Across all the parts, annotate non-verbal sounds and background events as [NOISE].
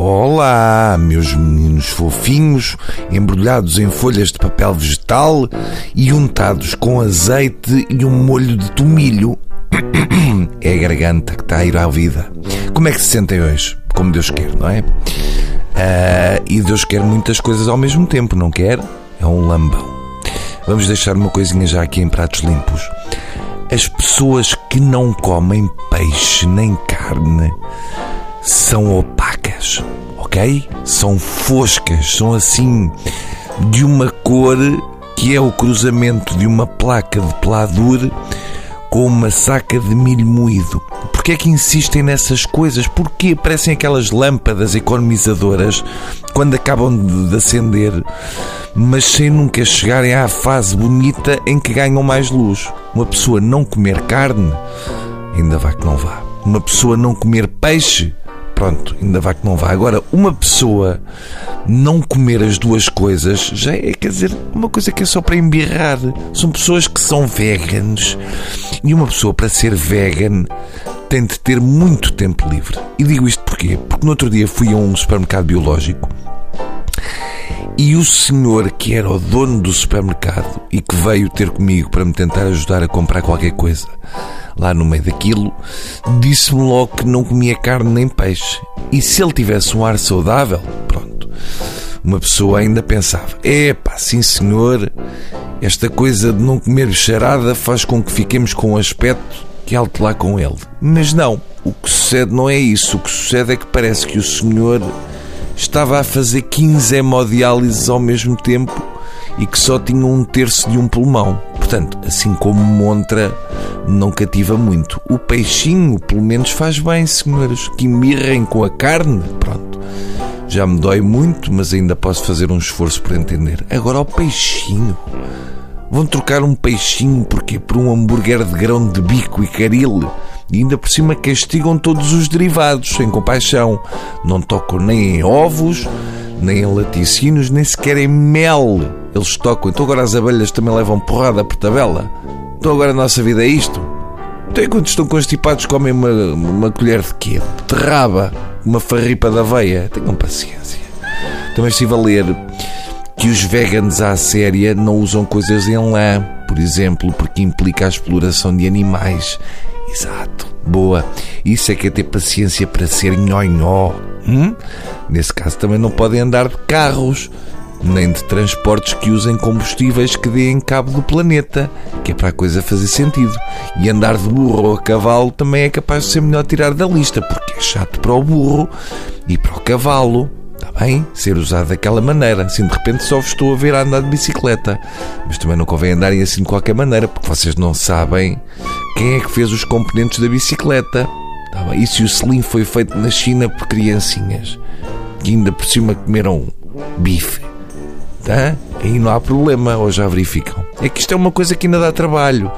Olá, meus meninos fofinhos, embrulhados em folhas de papel vegetal e untados com azeite e um molho de tomilho. [COUGHS] É a garganta que está a ir à vida. Como é que se sentem hoje? Como Deus quer, não é? Ah, e Deus quer muitas coisas ao mesmo tempo, não quer? É um lambão. Vamos deixar uma coisinha já aqui em pratos limpos. As pessoas que não comem peixe nem carne são opacas, ok? São foscas, são assim de uma cor que é o cruzamento de uma placa de peladure com uma saca de milho moído. Porquê é que insistem nessas coisas? Porquê parecem aquelas lâmpadas economizadoras quando acabam de acender, mas sem nunca chegarem à fase bonita em que ganham mais luz? Uma pessoa não comer carne, ainda vai que não vá. Uma pessoa não comer peixe, pronto, ainda vai que não vá. Agora, uma pessoa não comer as duas coisas já é, quer dizer, uma coisa que é só para embirrar. São pessoas que são veganos e uma pessoa para ser vegan tem de ter muito tempo livre. E digo isto porquê? Porque no outro dia fui a um supermercado biológico e o senhor que era o dono do supermercado e que veio ter comigo para me tentar ajudar a comprar qualquer coisa lá no meio daquilo, disse-me logo que não comia carne nem peixe. E se ele tivesse um ar saudável, pronto, uma pessoa ainda pensava: epá, sim senhor, esta coisa de não comer bicharada faz com que fiquemos com um aspecto que alto lá com ele. Mas não, o que sucede não é isso. O que sucede é que parece que o senhor estava a fazer 15 hemodiálises ao mesmo tempo e que só tinha um terço de um pulmão. Portanto, assim como montra, não cativa muito. O peixinho, pelo menos, faz bem, senhores. Que mirrem com a carne, pronto. Já me dói muito, mas ainda posso fazer um esforço para entender. Agora, o peixinho. Vão trocar um peixinho porquê? Por um hambúrguer de grão de bico e caril. E ainda por cima castigam todos os derivados, sem compaixão. Não tocam nem em ovos, nem em laticínios, nem sequer em mel. Eles tocam. Então agora as abelhas também levam porrada por tabela. Então agora a nossa vida é isto. Então enquanto estão constipados comem uma, uma colher de quê? De raba. Uma farripa da aveia. Tenham paciência. Também estive a ler que os veganos à séria não usam coisas em lã, por exemplo, porque implica a exploração de animais. Exato. Boa. Isso é que é ter paciência para ser nhonhó. Hum? Nesse caso também não podem andar de carros, nem de transportes que usem combustíveis que deem cabo do planeta, que é para a coisa fazer sentido. E andar de burro ou a cavalo também é capaz de ser melhor tirar da lista, porque é chato para o burro e para o cavalo. Está bem? Ser usado daquela maneira. Assim, de repente só vos estou a ver a andar de bicicleta. Mas também não convém andarem assim de qualquer maneira, porque vocês não sabem quem é que fez os componentes da bicicleta. Tá bem? E se o Slim foi feito na China por criancinhas, que ainda por cima comeram bife, tá? aí não há problema, ou já verificam. É que isto é uma coisa que ainda dá trabalho.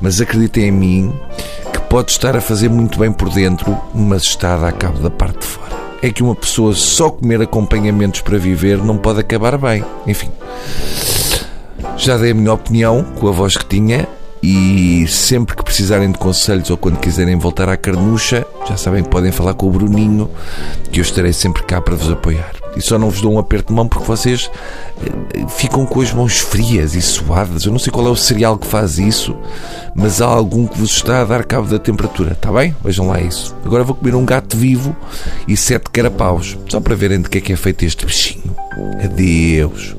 Mas acreditem em mim que pode estar a fazer muito bem por dentro, mas está a dar cabo da parte de fora é que uma pessoa só comer acompanhamentos para viver não pode acabar bem. Enfim, já dei a minha opinião com a voz que tinha e sempre que precisarem de conselhos ou quando quiserem voltar à carnucha, já sabem que podem falar com o Bruninho, que eu estarei sempre cá para vos apoiar. E só não vos dou um aperto de mão porque vocês eh, ficam com as mãos frias e suadas. Eu não sei qual é o cereal que faz isso, mas há algum que vos está a dar cabo da temperatura, está bem? Vejam lá isso. Agora vou comer um gato vivo e sete carapaus, só para verem de que é que é feito este bichinho. Adeus.